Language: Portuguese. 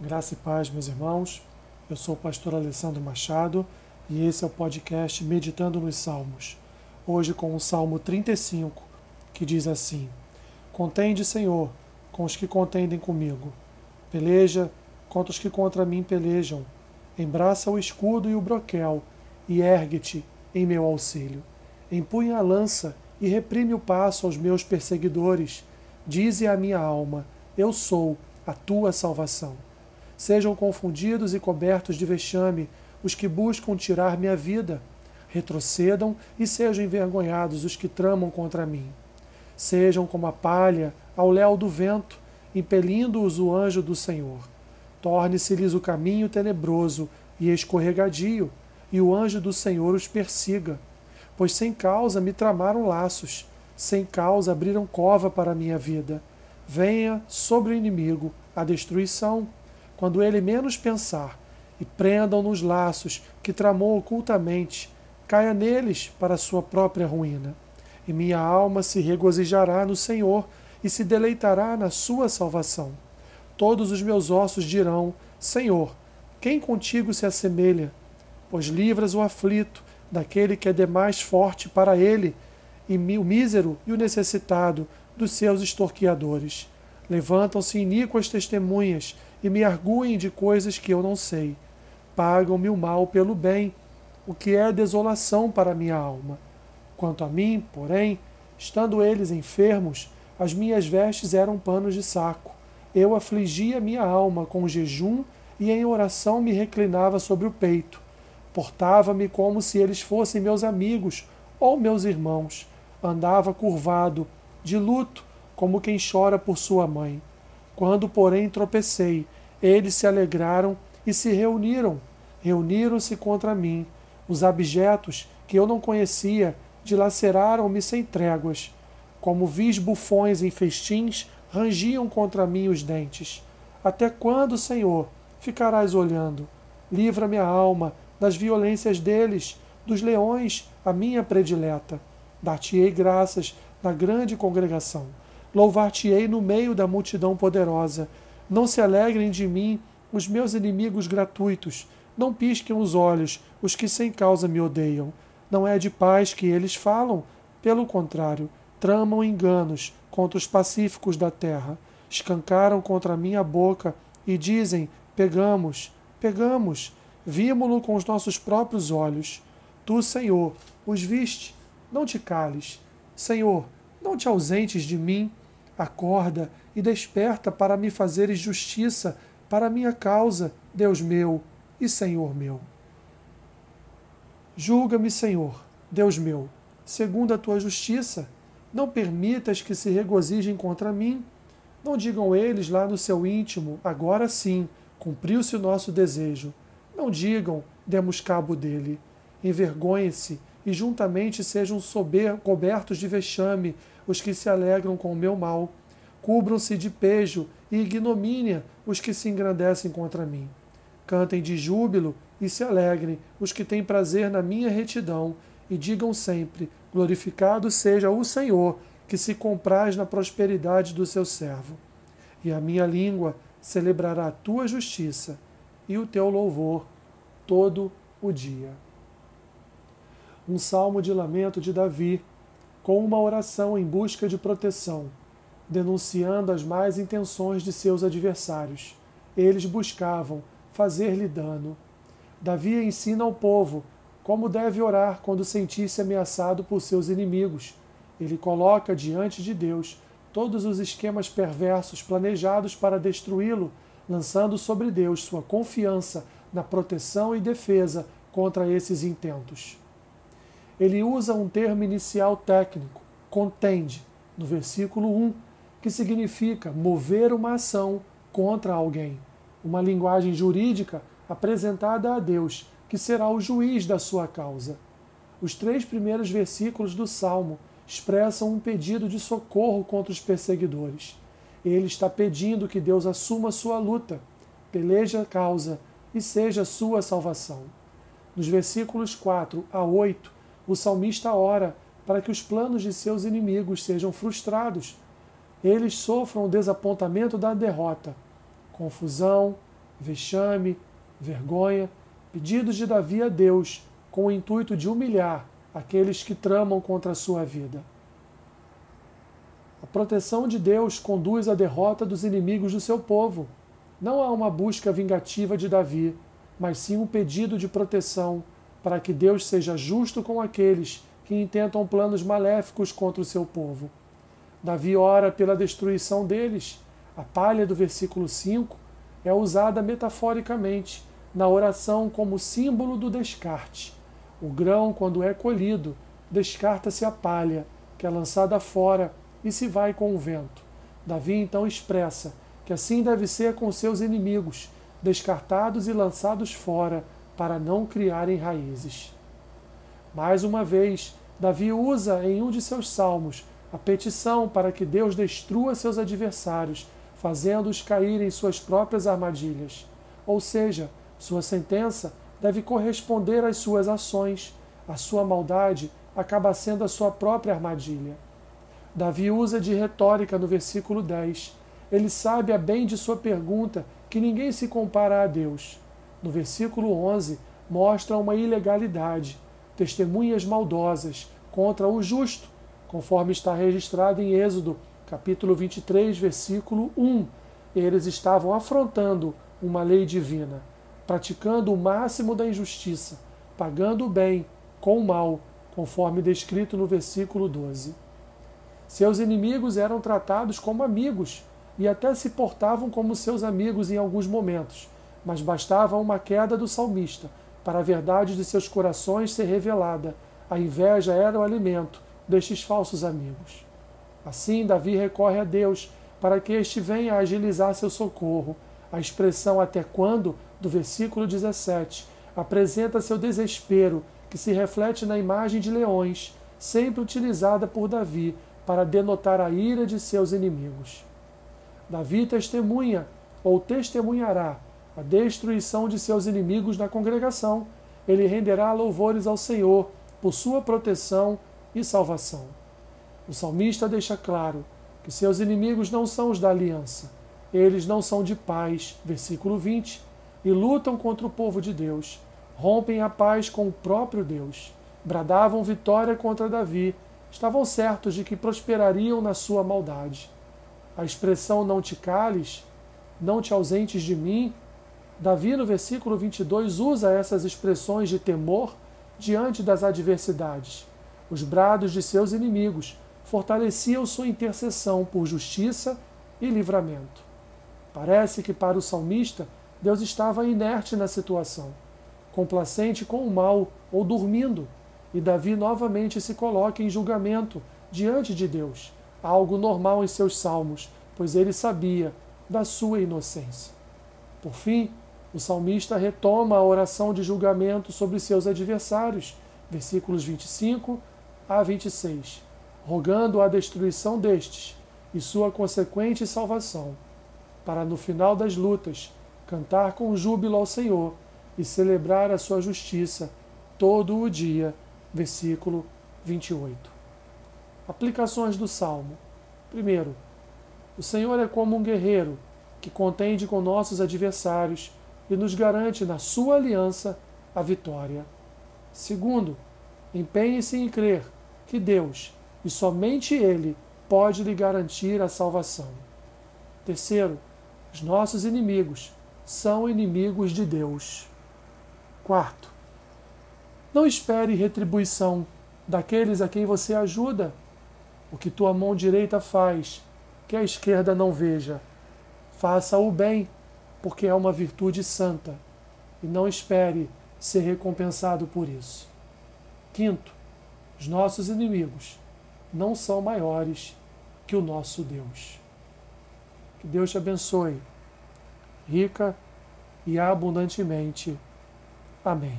Graça e paz, meus irmãos. Eu sou o pastor Alessandro Machado e esse é o podcast Meditando nos Salmos. Hoje com o Salmo 35, que diz assim: Contende, Senhor, com os que contendem comigo. Peleja contra os que contra mim pelejam. Embraça o escudo e o broquel e ergue-te em meu auxílio. Empunha a lança e reprime o passo aos meus perseguidores. Dize à minha alma: Eu sou a tua salvação. Sejam confundidos e cobertos de vexame os que buscam tirar minha vida. Retrocedam e sejam envergonhados os que tramam contra mim. Sejam como a palha ao léu do vento, impelindo-os o anjo do Senhor. Torne-se-lhes o caminho tenebroso e escorregadio, e o anjo do Senhor os persiga. Pois sem causa me tramaram laços, sem causa abriram cova para minha vida. Venha sobre o inimigo a destruição quando ele menos pensar, e prendam nos laços que tramou ocultamente, caia neles para sua própria ruína. E minha alma se regozijará no Senhor e se deleitará na sua salvação. Todos os meus ossos dirão: Senhor, quem contigo se assemelha? Pois livras o aflito daquele que é demais forte para ele, e o mísero e o necessitado dos seus extorquiadores. Levantam-se iníquas testemunhas e me arguem de coisas que eu não sei. Pagam-me o mal pelo bem, o que é desolação para minha alma. Quanto a mim, porém, estando eles enfermos, as minhas vestes eram panos de saco. Eu afligia minha alma com jejum e em oração me reclinava sobre o peito. Portava-me como se eles fossem meus amigos ou meus irmãos. Andava curvado, de luto, como quem chora por sua mãe. Quando, porém, tropecei, eles se alegraram e se reuniram. Reuniram-se contra mim. Os abjetos, que eu não conhecia, dilaceraram-me sem tréguas. Como vis bufões em festins, rangiam contra mim os dentes. Até quando, Senhor, ficarás olhando? Livra minha alma das violências deles, dos leões, a minha predileta. Dar-te-ei graças na grande congregação Louvar-te-ei no meio da multidão poderosa. Não se alegrem de mim os meus inimigos gratuitos. Não pisquem os olhos os que sem causa me odeiam. Não é de paz que eles falam. Pelo contrário, tramam enganos contra os pacíficos da terra. Escancaram contra minha boca e dizem: Pegamos, pegamos, vimo-lo com os nossos próprios olhos. Tu, Senhor, os viste, não te cales. Senhor, não te ausentes de mim. Acorda e desperta para me fazeres justiça para minha causa, Deus meu e Senhor meu. Julga-me, Senhor, Deus meu, segundo a tua justiça. Não permitas que se regozijem contra mim. Não digam eles lá no seu íntimo, agora sim, cumpriu-se o nosso desejo. Não digam, demos cabo dele. Envergonhem-se e juntamente sejam sober, cobertos de vexame os que se alegram com o meu mal. Cubram-se de pejo e ignomínia os que se engrandecem contra mim. Cantem de júbilo e se alegrem os que têm prazer na minha retidão, e digam sempre: Glorificado seja o Senhor, que se compraz na prosperidade do seu servo. E a minha língua celebrará a tua justiça e o teu louvor todo o dia. Um salmo de lamento de Davi com uma oração em busca de proteção, denunciando as más intenções de seus adversários. Eles buscavam fazer-lhe dano. Davi ensina ao povo como deve orar quando sentir-se ameaçado por seus inimigos. Ele coloca diante de Deus todos os esquemas perversos planejados para destruí-lo, lançando sobre Deus sua confiança na proteção e defesa contra esses intentos ele usa um termo inicial técnico, contende, no versículo 1, que significa mover uma ação contra alguém, uma linguagem jurídica apresentada a Deus, que será o juiz da sua causa. Os três primeiros versículos do Salmo expressam um pedido de socorro contra os perseguidores. Ele está pedindo que Deus assuma sua luta, peleje a causa e seja sua salvação. Nos versículos 4 a 8, o salmista ora para que os planos de seus inimigos sejam frustrados, eles sofram o desapontamento da derrota. Confusão, vexame, vergonha, pedidos de Davi a Deus com o intuito de humilhar aqueles que tramam contra a sua vida. A proteção de Deus conduz à derrota dos inimigos do seu povo. Não há uma busca vingativa de Davi, mas sim um pedido de proteção para que Deus seja justo com aqueles que intentam planos maléficos contra o seu povo. Davi ora pela destruição deles. A palha do versículo 5 é usada metaforicamente na oração como símbolo do descarte. O grão, quando é colhido, descarta-se a palha, que é lançada fora e se vai com o vento. Davi então expressa que assim deve ser com seus inimigos, descartados e lançados fora, para não criarem raízes. Mais uma vez, Davi usa em um de seus salmos a petição para que Deus destrua seus adversários, fazendo-os cair em suas próprias armadilhas. Ou seja, sua sentença deve corresponder às suas ações. A sua maldade acaba sendo a sua própria armadilha. Davi usa de retórica no versículo 10. Ele sabe a bem de sua pergunta que ninguém se compara a Deus. No versículo 11, mostra uma ilegalidade, testemunhas maldosas contra o justo, conforme está registrado em Êxodo, capítulo 23, versículo 1. Eles estavam afrontando uma lei divina praticando o máximo da injustiça, pagando o bem com o mal, conforme descrito no versículo 12. Seus inimigos eram tratados como amigos e até se portavam como seus amigos em alguns momentos, mas bastava uma queda do salmista para a verdade de seus corações ser revelada. A inveja era o alimento destes falsos amigos. Assim, Davi recorre a Deus para que este venha agilizar seu socorro. A expressão até quando do versículo 17, apresenta seu desespero, que se reflete na imagem de leões, sempre utilizada por Davi para denotar a ira de seus inimigos. Davi testemunha ou testemunhará a destruição de seus inimigos na congregação. Ele renderá louvores ao Senhor por sua proteção e salvação. O salmista deixa claro que seus inimigos não são os da aliança, eles não são de paz. Versículo 20 e lutam contra o povo de Deus. Rompem a paz com o próprio Deus. Bradavam vitória contra Davi. Estavam certos de que prosperariam na sua maldade. A expressão não te cales, não te ausentes de mim, Davi, no versículo 22, usa essas expressões de temor diante das adversidades. Os brados de seus inimigos fortaleciam sua intercessão por justiça e livramento. Parece que para o salmista Deus estava inerte na situação, complacente com o mal ou dormindo, e Davi novamente se coloca em julgamento diante de Deus, algo normal em seus salmos, pois ele sabia da sua inocência. Por fim, o salmista retoma a oração de julgamento sobre seus adversários, versículos 25 a 26, rogando a destruição destes e sua consequente salvação, para no final das lutas cantar com júbilo ao Senhor e celebrar a sua justiça todo o dia. Versículo 28. Aplicações do Salmo. Primeiro, o Senhor é como um guerreiro que contende com nossos adversários e nos garante na sua aliança a vitória. Segundo, empenhe-se em crer que Deus, e somente Ele, pode lhe garantir a salvação. Terceiro, os nossos inimigos são inimigos de Deus. Quarto, não espere retribuição daqueles a quem você ajuda. O que tua mão direita faz, que a esquerda não veja. Faça o bem, porque é uma virtude santa, e não espere ser recompensado por isso. Quinto, os nossos inimigos não são maiores que o nosso Deus. Que Deus te abençoe rica e abundantemente. Amém.